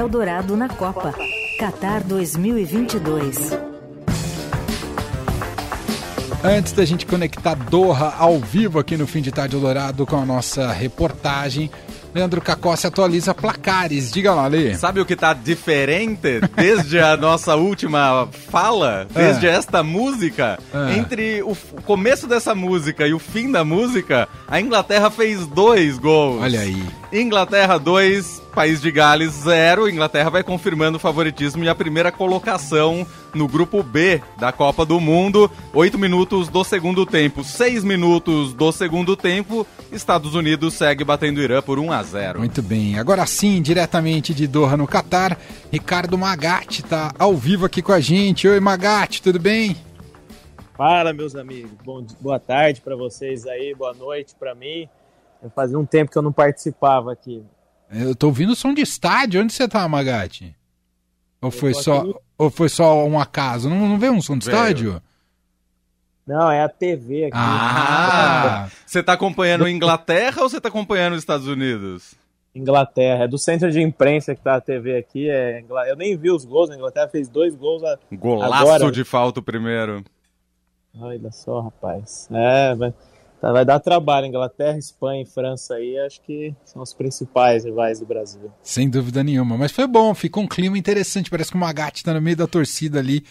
Eldorado na Copa. Qatar 2022. Antes da gente conectar Doha ao vivo aqui no Fim de Tarde Eldorado com a nossa reportagem, Leandro Cacó se atualiza placares. Diga lá, Lê. Sabe o que tá diferente desde a nossa última fala? Desde é. esta música? É. Entre o começo dessa música e o fim da música, a Inglaterra fez dois gols. Olha aí. Inglaterra 2, País de Gales 0. Inglaterra vai confirmando o favoritismo e a primeira colocação no grupo B da Copa do Mundo. 8 minutos do segundo tempo, 6 minutos do segundo tempo. Estados Unidos segue batendo Irã por 1 a 0. Muito bem. Agora sim, diretamente de Doha no Catar, Ricardo Magatti está ao vivo aqui com a gente. Oi, Magatti, tudo bem? Fala, meus amigos. Bom, boa tarde para vocês aí, boa noite para mim. Fazia um tempo que eu não participava aqui. Eu tô ouvindo som de estádio. Onde você tá, Magatti? Ou foi, só, ou foi só um acaso? Não, não veio um som de Veio. estádio? Não, é a TV aqui. Ah! Você tá acompanhando a Inglaterra ou você tá acompanhando os Estados Unidos? Inglaterra. É do centro de imprensa que tá a TV aqui. É... Eu nem vi os gols. A Inglaterra fez dois gols a... Golaço agora. de falta o primeiro. Olha só, rapaz. É, vai, tá, vai dar trabalho. Inglaterra, Espanha e França aí, acho que são os principais rivais do Brasil. Sem dúvida nenhuma. Mas foi bom, ficou um clima interessante. Parece que o Magatti tá no meio da torcida ali,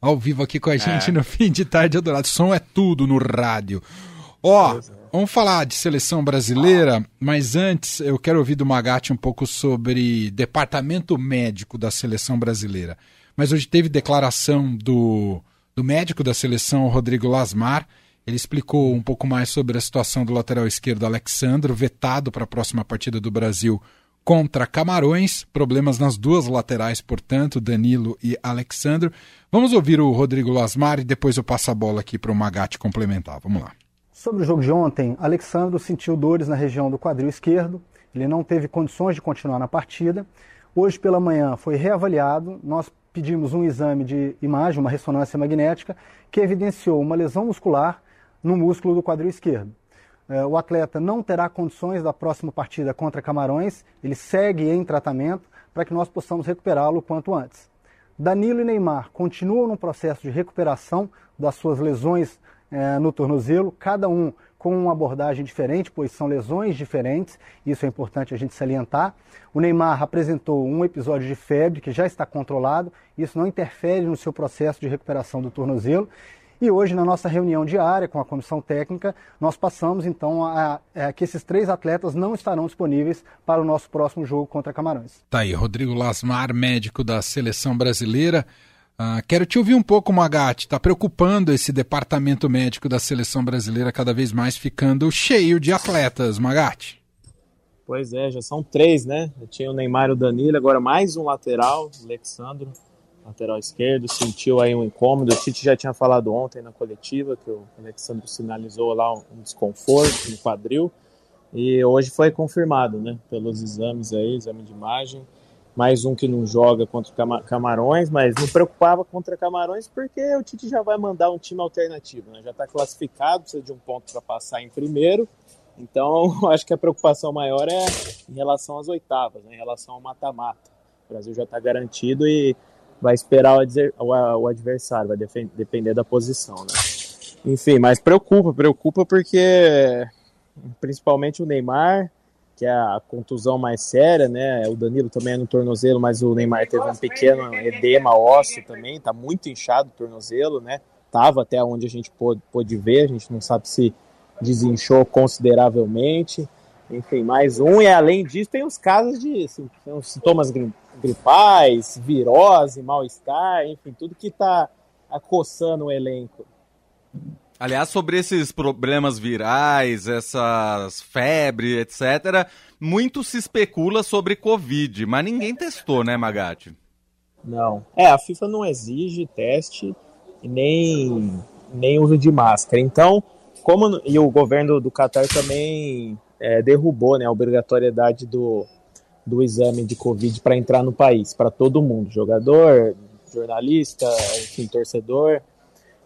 ao vivo aqui com a gente é. no fim de tarde adorado. Som é tudo no rádio. Ó, vamos falar de seleção brasileira, mas antes eu quero ouvir do Magatti um pouco sobre departamento médico da seleção brasileira. Mas hoje teve declaração do do médico da seleção, Rodrigo Lasmar. Ele explicou um pouco mais sobre a situação do lateral esquerdo Alexandro, vetado para a próxima partida do Brasil contra Camarões. Problemas nas duas laterais, portanto, Danilo e Alexandro. Vamos ouvir o Rodrigo Lasmar e depois eu passo a bola aqui para o Magatti complementar. Vamos lá. Sobre o jogo de ontem, Alexandro sentiu dores na região do quadril esquerdo. Ele não teve condições de continuar na partida. Hoje pela manhã foi reavaliado. Nós pedimos um exame de imagem, uma ressonância magnética, que evidenciou uma lesão muscular no músculo do quadril esquerdo. É, o atleta não terá condições da próxima partida contra Camarões, ele segue em tratamento para que nós possamos recuperá-lo o quanto antes. Danilo e Neymar continuam no processo de recuperação das suas lesões é, no tornozelo, cada um com uma abordagem diferente, pois são lesões diferentes, isso é importante a gente salientar. O Neymar apresentou um episódio de febre que já está controlado, isso não interfere no seu processo de recuperação do tornozelo. E hoje, na nossa reunião diária com a comissão técnica, nós passamos então a, a, a, que esses três atletas não estarão disponíveis para o nosso próximo jogo contra Camarões. Tá aí, Rodrigo Lasmar, médico da seleção brasileira. Ah, quero te ouvir um pouco, Magatti. Está preocupando esse departamento médico da seleção brasileira cada vez mais ficando cheio de atletas, Magatti. Pois é, já são três, né? tinha o Neymar e o Danilo, agora mais um lateral, o Alexandro, lateral esquerdo, sentiu aí um incômodo. O Tite já tinha falado ontem na coletiva que o Alexandro sinalizou lá um desconforto no quadril. E hoje foi confirmado, né? Pelos exames aí, exame de imagem mais um que não joga contra Camarões, mas não preocupava contra Camarões porque o Tite já vai mandar um time alternativo, né? já está classificado, precisa de um ponto para passar em primeiro. Então, acho que a preocupação maior é em relação às oitavas, né? em relação ao mata-mata. O Brasil já está garantido e vai esperar o adversário, vai depender da posição. Né? Enfim, mas preocupa, preocupa porque principalmente o Neymar que é a contusão mais séria, né? O Danilo também é no tornozelo, mas o Neymar teve um pequeno edema ósseo também, tá muito inchado o tornozelo, né? Tava até onde a gente pôde, pôde ver, a gente não sabe se desinchou consideravelmente. Enfim, mais um, e além disso, tem os casos de assim, sintomas gripais, virose, mal-estar, enfim, tudo que tá acossando o elenco. Aliás, sobre esses problemas virais, essas febres, etc., muito se especula sobre Covid, mas ninguém testou, né, Magatti? Não. É, a FIFA não exige teste e nem, nem uso de máscara. Então, como e o governo do Qatar também é, derrubou né, a obrigatoriedade do, do exame de Covid para entrar no país, para todo mundo, jogador, jornalista, enfim, torcedor.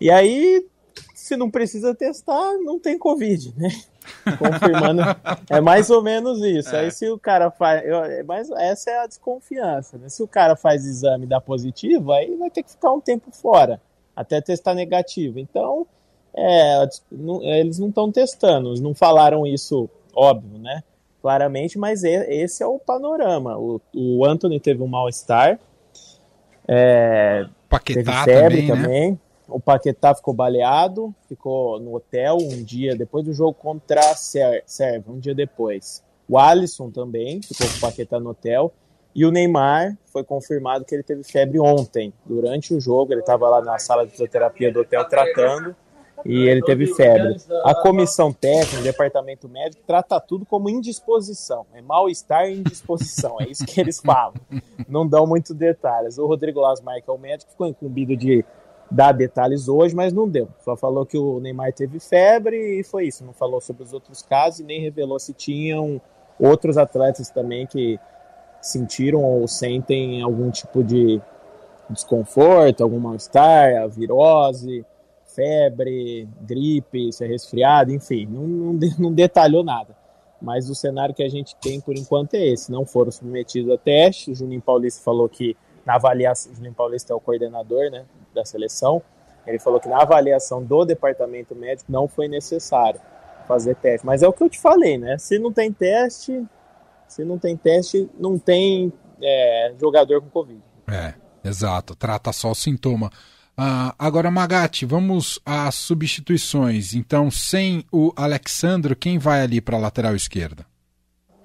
E aí se não precisa testar, não tem Covid, né? confirmando. é mais ou menos isso. É. Aí se o cara faz. Eu, é mas essa é a desconfiança. Né? Se o cara faz exame e dá positivo, aí vai ter que ficar um tempo fora, até testar negativo. Então, é, não, eles não estão testando, não falaram isso, óbvio, né? Claramente, mas esse é o panorama. O, o Anthony teve um mal-estar. É, Paquetá teve febre também, né? também. Né? O Paquetá ficou baleado, ficou no hotel um dia depois do jogo contra a Sérvia, um dia depois. O Alisson também ficou com o Paquetá no hotel. E o Neymar foi confirmado que ele teve febre ontem, durante o jogo. Ele estava lá na sala de fisioterapia do hotel tratando e ele teve febre. A comissão técnica, o departamento médico, trata tudo como indisposição. É mal-estar e indisposição. É isso que eles falam. Não dão muito detalhes. O Rodrigo Lasmar, que é o médico, ficou incumbido de dar detalhes hoje, mas não deu. Só falou que o Neymar teve febre e foi isso. Não falou sobre os outros casos e nem revelou se tinham outros atletas também que sentiram ou sentem algum tipo de desconforto, algum mal-estar, a virose, febre, gripe, se é resfriado, enfim, não, não, não detalhou nada. Mas o cenário que a gente tem por enquanto é esse. Não foram submetidos a teste. O Juninho Paulista falou que na avaliação, Juninho Paulista é o coordenador né, da seleção, ele falou que na avaliação do departamento médico não foi necessário fazer teste. Mas é o que eu te falei, né? Se não tem teste, se não tem teste, não tem é, jogador com Covid. É, exato. Trata só o sintoma. Ah, agora, Magatti, vamos às substituições. Então, sem o Alexandro, quem vai ali para a lateral esquerda?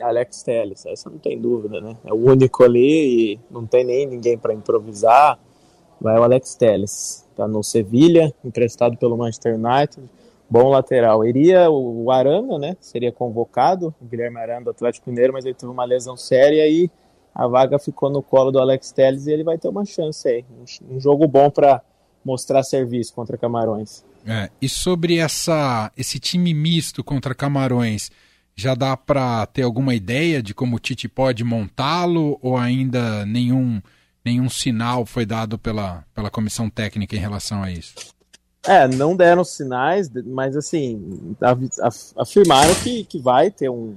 Alex Telles, essa não tem dúvida, né? É o único ali e não tem nem ninguém para improvisar. Vai o Alex Telles, tá no Sevilha, emprestado pelo Manchester United, bom lateral. Iria o Arana, né? Seria convocado, o Guilherme Arana do Atlético Mineiro, mas ele teve uma lesão séria e a vaga ficou no colo do Alex Telles e ele vai ter uma chance aí. Um, jogo bom para mostrar serviço contra Camarões. É, e sobre essa, esse time misto contra Camarões, já dá para ter alguma ideia de como o Tite pode montá-lo ou ainda nenhum, nenhum sinal foi dado pela, pela comissão técnica em relação a isso? É, não deram sinais, mas assim, afirmaram que, que vai ter um,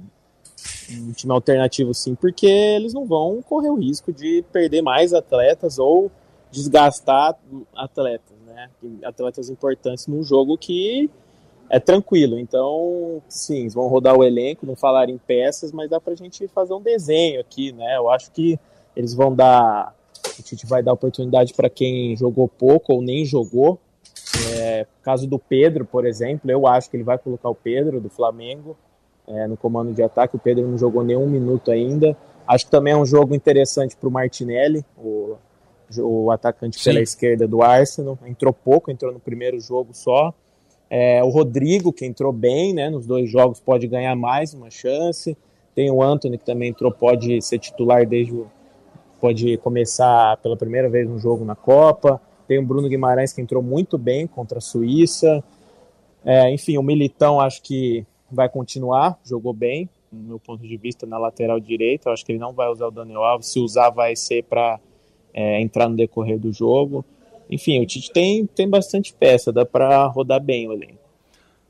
um time alternativo sim, porque eles não vão correr o risco de perder mais atletas ou desgastar atletas, né? Atletas importantes num jogo que é tranquilo. Então, sim, vão rodar o elenco, não falar em peças, mas dá pra gente fazer um desenho aqui, né? Eu acho que eles vão dar. A gente vai dar oportunidade para quem jogou pouco ou nem jogou. É, caso do Pedro, por exemplo, eu acho que ele vai colocar o Pedro do Flamengo é, no comando de ataque. O Pedro não jogou nenhum minuto ainda. Acho que também é um jogo interessante para o Martinelli, o, o atacante Sim. pela esquerda do Arsenal. Entrou pouco, entrou no primeiro jogo só. É, o Rodrigo, que entrou bem né, nos dois jogos, pode ganhar mais uma chance. Tem o Anthony, que também entrou, pode ser titular desde o, pode começar pela primeira vez no jogo na Copa. Tem o Bruno Guimarães, que entrou muito bem contra a Suíça. É, enfim, o Militão acho que vai continuar, jogou bem, no meu ponto de vista, na lateral direita. acho que ele não vai usar o Daniel Alves. Se usar, vai ser para é, entrar no decorrer do jogo. Enfim, o Tite tem, tem bastante peça, dá para rodar bem o elenco.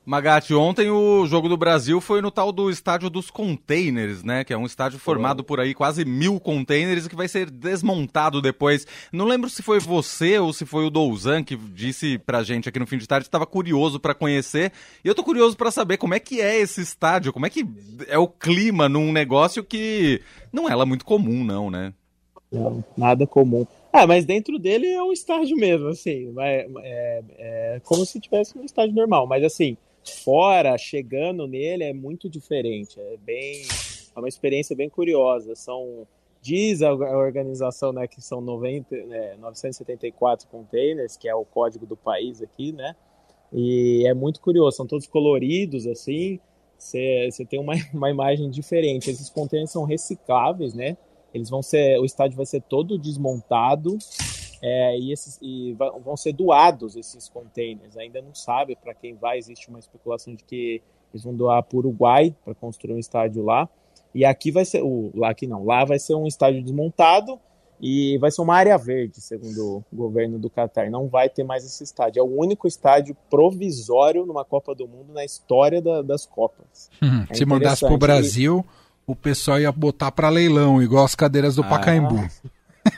Magatti, ontem o jogo do Brasil foi no tal do estádio dos containers, né? Que é um estádio formado por aí quase mil containers que vai ser desmontado depois. Não lembro se foi você ou se foi o Douzan que disse pra gente aqui no fim de tarde que estava curioso para conhecer. E eu tô curioso para saber como é que é esse estádio, como é que é o clima num negócio que não é lá muito comum, não, né? Não, nada comum. Ah, mas dentro dele é um estádio mesmo, assim. É, é, é como se tivesse um estádio normal, mas assim fora, chegando nele, é muito diferente. É bem. É uma experiência bem curiosa. São. Diz a organização né, que são 90, né, 974 containers, que é o código do país aqui, né? E é muito curioso, são todos coloridos, assim. Você tem uma, uma imagem diferente. Esses containers são recicláveis, né? Eles vão ser. O estádio vai ser todo desmontado é, e, esses, e vão ser doados esses containers. Ainda não sabe para quem vai, existe uma especulação de que eles vão doar para o Uruguai para construir um estádio lá. E aqui vai ser, o, lá aqui não, lá vai ser um estádio desmontado e vai ser uma área verde, segundo o governo do Catar. Não vai ter mais esse estádio. É o único estádio provisório numa Copa do Mundo na história da, das Copas. Hum, é se mandasse para o Brasil, o pessoal ia botar para leilão, igual as cadeiras do ah, Pacaembu.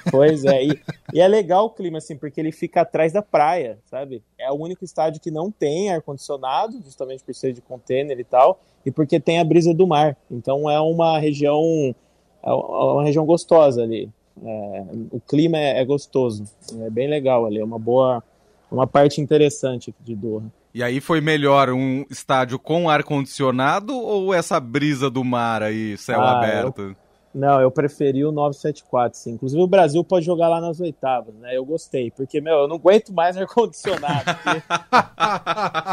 Pois é, e, e, é legal o clima, assim, porque ele fica atrás da praia, sabe? É o único estádio que não tem ar-condicionado, justamente por ser de container e tal, e porque tem a brisa do mar. Então é uma região, é uma região gostosa ali. É, o clima é, é, gostoso, é bem legal ali, é uma boa, uma parte interessante de Doha. E aí foi melhor um estádio com ar condicionado ou essa brisa do mar aí, céu ah, aberto? Eu, não, eu preferi o 974, sim. Inclusive o Brasil pode jogar lá nas oitavas, né? Eu gostei, porque, meu, eu não aguento mais ar-condicionado.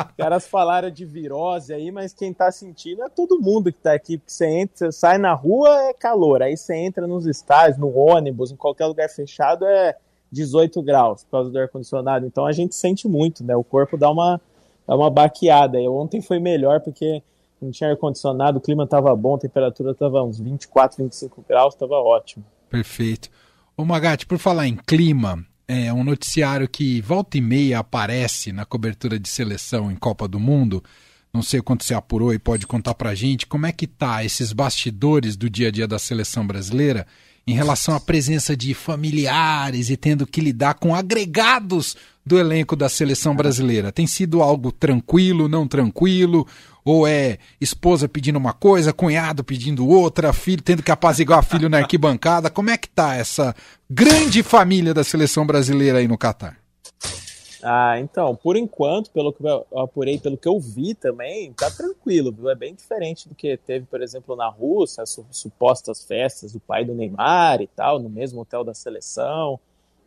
Os caras falaram de virose aí, mas quem tá sentindo é todo mundo que tá aqui. Porque você entra, você sai na rua, é calor. Aí você entra nos estádios, no ônibus, em qualquer lugar fechado, é 18 graus por causa do ar-condicionado. Então a gente sente muito, né? O corpo dá uma, dá uma baqueada. E ontem foi melhor porque não tinha ar-condicionado, o clima estava bom, a temperatura estava uns 24, 25 graus, estava ótimo. Perfeito. Ô Magatti, por falar em clima, é um noticiário que volta e meia aparece na cobertura de seleção em Copa do Mundo. Não sei quanto você apurou e pode contar pra gente como é que tá esses bastidores do dia a dia da seleção brasileira em relação à presença de familiares e tendo que lidar com agregados do elenco da seleção brasileira? Tem sido algo tranquilo, não tranquilo? Ou é esposa pedindo uma coisa, cunhado pedindo outra, filho tendo que apaziguar filho na arquibancada? Como é que tá essa grande família da seleção brasileira aí no Catar? Ah, então, por enquanto, pelo que eu apurei, pelo que eu vi também, tá tranquilo, viu? É bem diferente do que teve, por exemplo, na Rússia, as supostas festas do pai do Neymar e tal, no mesmo hotel da seleção.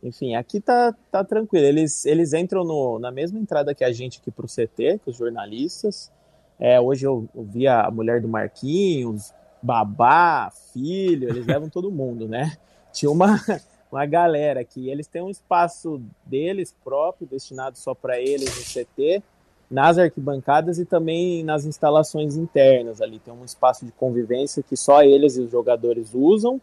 Enfim, aqui tá, tá tranquilo. Eles, eles entram no, na mesma entrada que a gente aqui pro CT, com os jornalistas. É, hoje eu, eu vi a mulher do Marquinhos, babá, filho, eles levam todo mundo, né? Tinha uma, uma galera que eles têm um espaço deles próprio, destinado só para eles no CT, nas arquibancadas e também nas instalações internas ali. Tem um espaço de convivência que só eles e os jogadores usam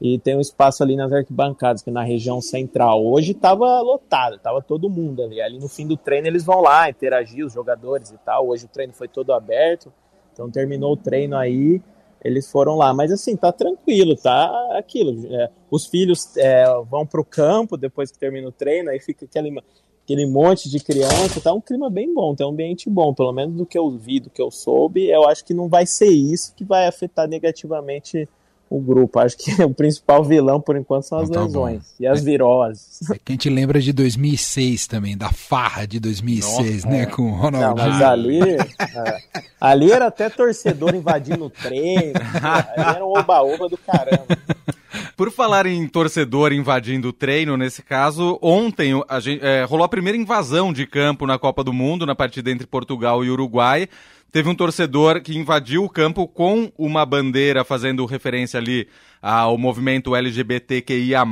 e tem um espaço ali nas arquibancadas, que na região central. Hoje estava lotado, estava todo mundo ali. Ali no fim do treino eles vão lá interagir, os jogadores e tal. Hoje o treino foi todo aberto, então terminou o treino aí, eles foram lá. Mas assim, tá tranquilo, tá aquilo. É, os filhos é, vão pro campo depois que termina o treino, aí fica aquele, aquele monte de criança, tá um clima bem bom, tá um ambiente bom, pelo menos do que eu vi, do que eu soube. Eu acho que não vai ser isso que vai afetar negativamente o grupo. Acho que o principal vilão, por enquanto, são as então, lesões bom. e as é, viroses. É que a gente lembra de 2006 também, da farra de 2006, Nossa, né? É. Com o Ronaldinho. Não, mas ali, é, ali era até torcedor invadindo o treino. ali era um oba-oba do caramba. Por falar em torcedor invadindo o treino, nesse caso, ontem a gente, é, rolou a primeira invasão de campo na Copa do Mundo, na partida entre Portugal e Uruguai teve um torcedor que invadiu o campo com uma bandeira fazendo referência ali ao movimento LGBTQIA+.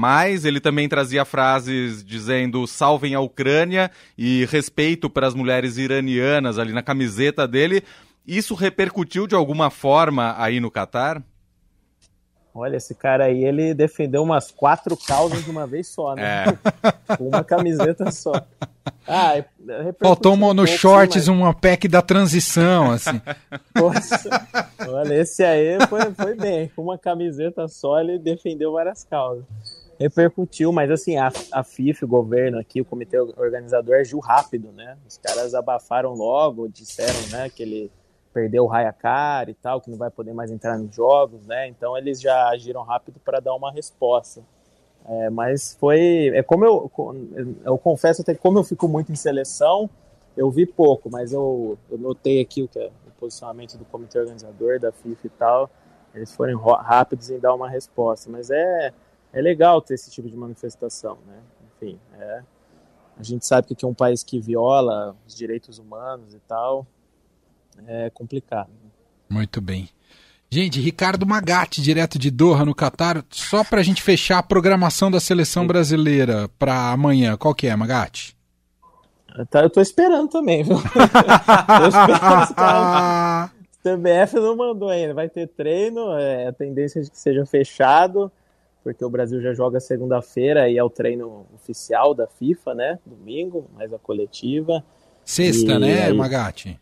Ele também trazia frases dizendo salvem a Ucrânia e respeito para as mulheres iranianas ali na camiseta dele. Isso repercutiu de alguma forma aí no Catar? Olha, esse cara aí, ele defendeu umas quatro causas de uma vez só, né? É. Com uma camiseta só. Ah, Faltou um no shorts uma pack da transição, assim. Poxa, olha, esse aí foi, foi bem. Com uma camiseta só, ele defendeu várias causas. Repercutiu, mas assim, a, a FIFA, o governo aqui, o comitê organizador agiu rápido, né? Os caras abafaram logo, disseram, né, que ele perdeu o Rayacar e tal, que não vai poder mais entrar nos jogos, né? Então eles já agiram rápido para dar uma resposta. É, mas foi. É como eu, eu confesso até que como eu fico muito em seleção, eu vi pouco, mas eu, eu notei aqui o que é o posicionamento do comitê organizador, da FIFA e tal. Eles foram rápidos em dar uma resposta. Mas é, é legal ter esse tipo de manifestação, né? Enfim, é, a gente sabe que aqui é um país que viola os direitos humanos e tal. É complicado. Muito bem. Gente, Ricardo Magatti, direto de Doha, no Catar, só para a gente fechar a programação da seleção brasileira para amanhã. Qual que é, Magatti? Tá, eu tô esperando também, viu? esperando os CBF não mandou ainda. Vai ter treino, é, a tendência é de que seja fechado. porque o Brasil já joga segunda-feira e é o treino oficial da FIFA, né? Domingo, mais a coletiva. Sexta, E né, aí- Magatti?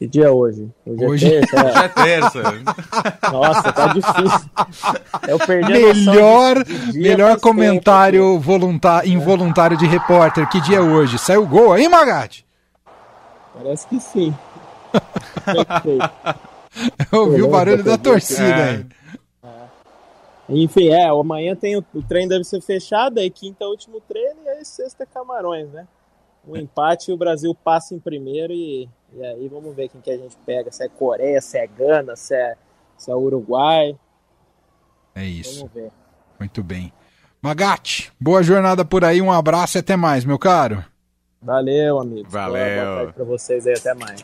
Que dia é hoje? Hoje, Hoje- é terça. é. Já é terça. Nossa, tá difícil. Eu perdi Melhor, melhor comentário voluntar, involuntário de repórter. Que dia é hoje? Saiu gol aí, Magatti? tempo. Parece que sim. Eu ouvi o barulho da torcida É. aí. Enfim, é, amanhã tem o, o treino deve ser fechado, aí quinta é o último treino e aí sexta é Camarões, né? Um empate e o Brasil passa em primeiro e, e aí vamos ver quem que a gente pega, se é Coreia, se é Gana, se é, se é Uruguai, É isso, vamos ver. muito bem. Magatti, boa jornada por aí, um abraço e até mais, meu caro. Valeu, amigos. Valeu. Boa, boa tarde pra vocês aí, até mais.